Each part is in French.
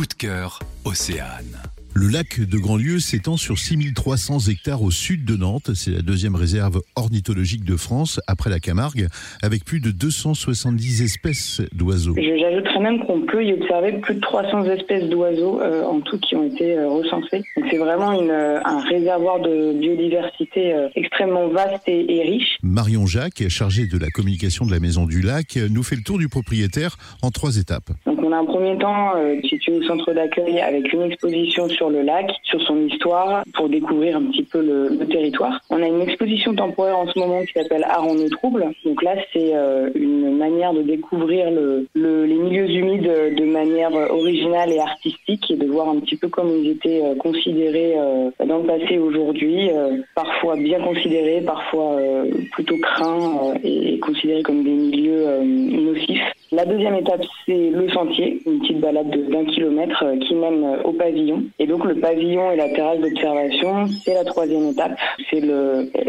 Coup de cœur, Océane. Le lac de Grandlieu s'étend sur 6300 hectares au sud de Nantes. C'est la deuxième réserve ornithologique de France après la Camargue, avec plus de 270 espèces d'oiseaux. J'ajouterais même qu'on peut y observer plus de 300 espèces d'oiseaux euh, en tout qui ont été euh, recensées. C'est vraiment une, euh, un réservoir de biodiversité extrêmement vaste et, et riche. Marion Jacques, chargée de la communication de la Maison du Lac, nous fait le tour du propriétaire en trois étapes. Donc on a un premier temps situé au centre d'accueil avec une exposition sur le lac, sur son histoire, pour découvrir un petit peu le, territoire. On a une exposition temporaire en ce moment qui s'appelle Art en eau trouble. Donc là, c'est euh, une manière de découvrir le, le- les milieux humides de manière originale et artistique et de voir un petit peu comment ils étaient euh, considérés euh, dans le passé et aujourd'hui, parfois bien considérés, parfois plutôt craints euh, et considérés comme des milieux nocifs. La deuxième étape, c'est le sentier, une petite balade de- d'un kilomètre euh, qui mène euh, au pavillon. Et donc le pavillon et la terrasse d'observation, c'est la troisième étape. C'est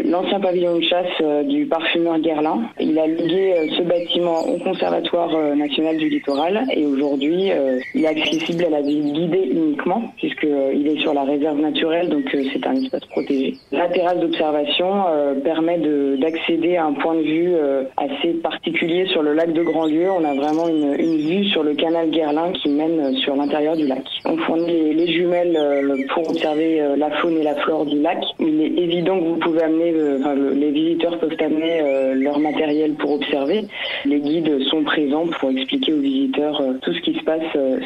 l'ancien pavillon de chasse euh, du parfumeur Guerlain. Il a légué euh, ce bâtiment au Conservatoire national du littoral et aujourd'hui, il est accessible à la visite guidée uniquement puisque euh, il est sur la réserve naturelle, donc c'est un espace protégé. La terrasse d'observation permet de- d'accéder à un point de vue assez particulier sur le lac de Grandlieu. Vraiment une, une vue sur le canal Guerlain qui mène euh, sur l'intérieur du lac. On fournit les, les jumelles euh, pour observer euh, la faune et la flore du lac. Il est évident que vous pouvez amener, enfin, le- les visiteurs peuvent amener leur matériel pour observer. Les guides sont présents pour expliquer aux visiteurs tout ce qui se passe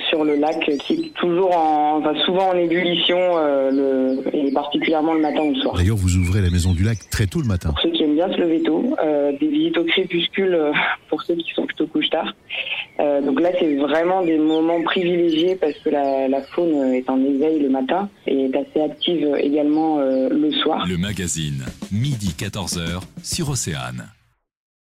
sur le lac, qui est toujours en, enfin, souvent en ébullition, le, et particulièrement le matin ou le soir. D'ailleurs, vous ouvrez la Maison du Lac très tôt le matin. Pour ceux qui aiment bien se lever tôt, euh, des visites au crépuscule pour ceux qui sont plutôt couche-tard. Euh, donc là, c'est vraiment des moments privilégiés parce que la, faune est en éveil le matin et est assez active également euh, le soir. Le magazine, midi 14h sur Océane.